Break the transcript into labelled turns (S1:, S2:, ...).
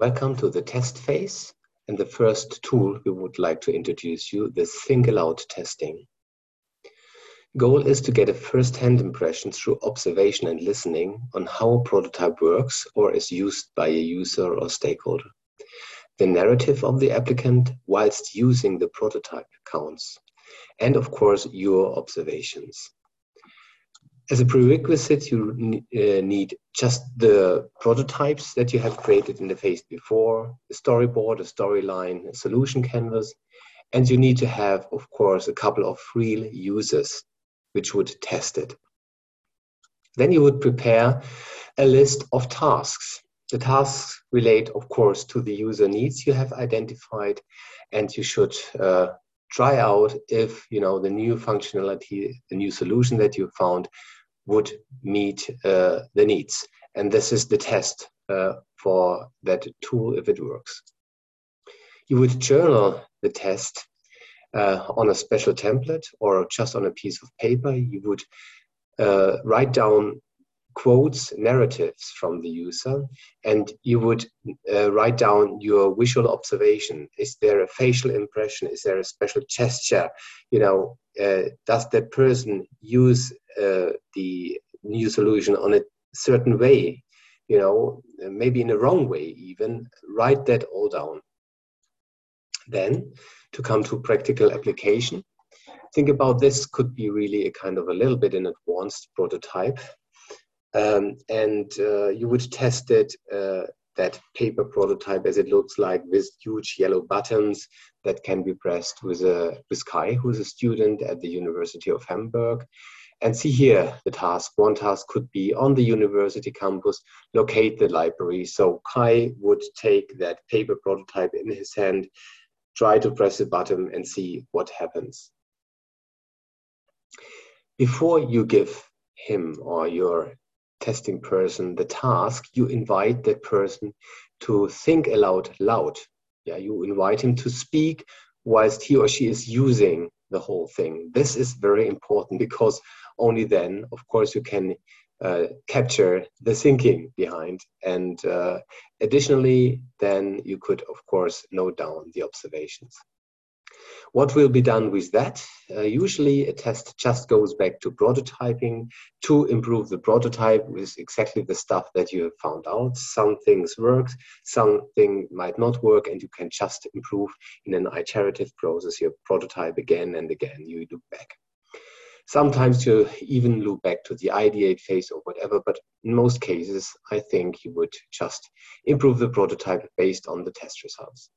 S1: Welcome to the test phase and the first tool we would like to introduce you, the think aloud testing. Goal is to get a first-hand impression through observation and listening on how a prototype works or is used by a user or stakeholder. The narrative of the applicant whilst using the prototype counts. And of course, your observations. As a prerequisite, you uh, need just the prototypes that you have created in the phase before, a storyboard, a storyline, a solution canvas, and you need to have, of course, a couple of real users which would test it. Then you would prepare a list of tasks. The tasks relate, of course, to the user needs you have identified, and you should uh, try out if you know the new functionality, the new solution that you found would meet uh, the needs. And this is the test uh, for that tool if it works. You would journal the test uh, on a special template or just on a piece of paper. You would uh, write down quotes, narratives from the user, and you would uh, write down your visual observation. Is there a facial impression? Is there a special gesture? You know, uh, does that person use uh, the new solution on a certain way? You know, maybe in a wrong way, even. Write that all down. Then, to come to practical application, think about this could be really a kind of a little bit an advanced prototype um, and uh, you would test it, uh, that paper prototype as it looks like with huge yellow buttons that can be pressed with, a, with Kai, who's a student at the University of Hamburg. And see here the task. One task could be on the university campus, locate the library. So Kai would take that paper prototype in his hand, try to press a button and see what happens. Before you give him or your testing person the task, you invite that person to think aloud loud. Yeah, you invite him to speak whilst he or she is using the whole thing. This is very important because only then, of course, you can uh, capture the thinking behind. And uh, additionally, then you could, of course, note down the observations. What will be done with that? Uh, usually a test just goes back to prototyping to improve the prototype with exactly the stuff that you have found out. Some things work, something might not work, and you can just improve in an iterative process your prototype again and again. You look back. Sometimes you even look back to the ideate phase or whatever, but in most cases, I think you would just improve the prototype based on the test results.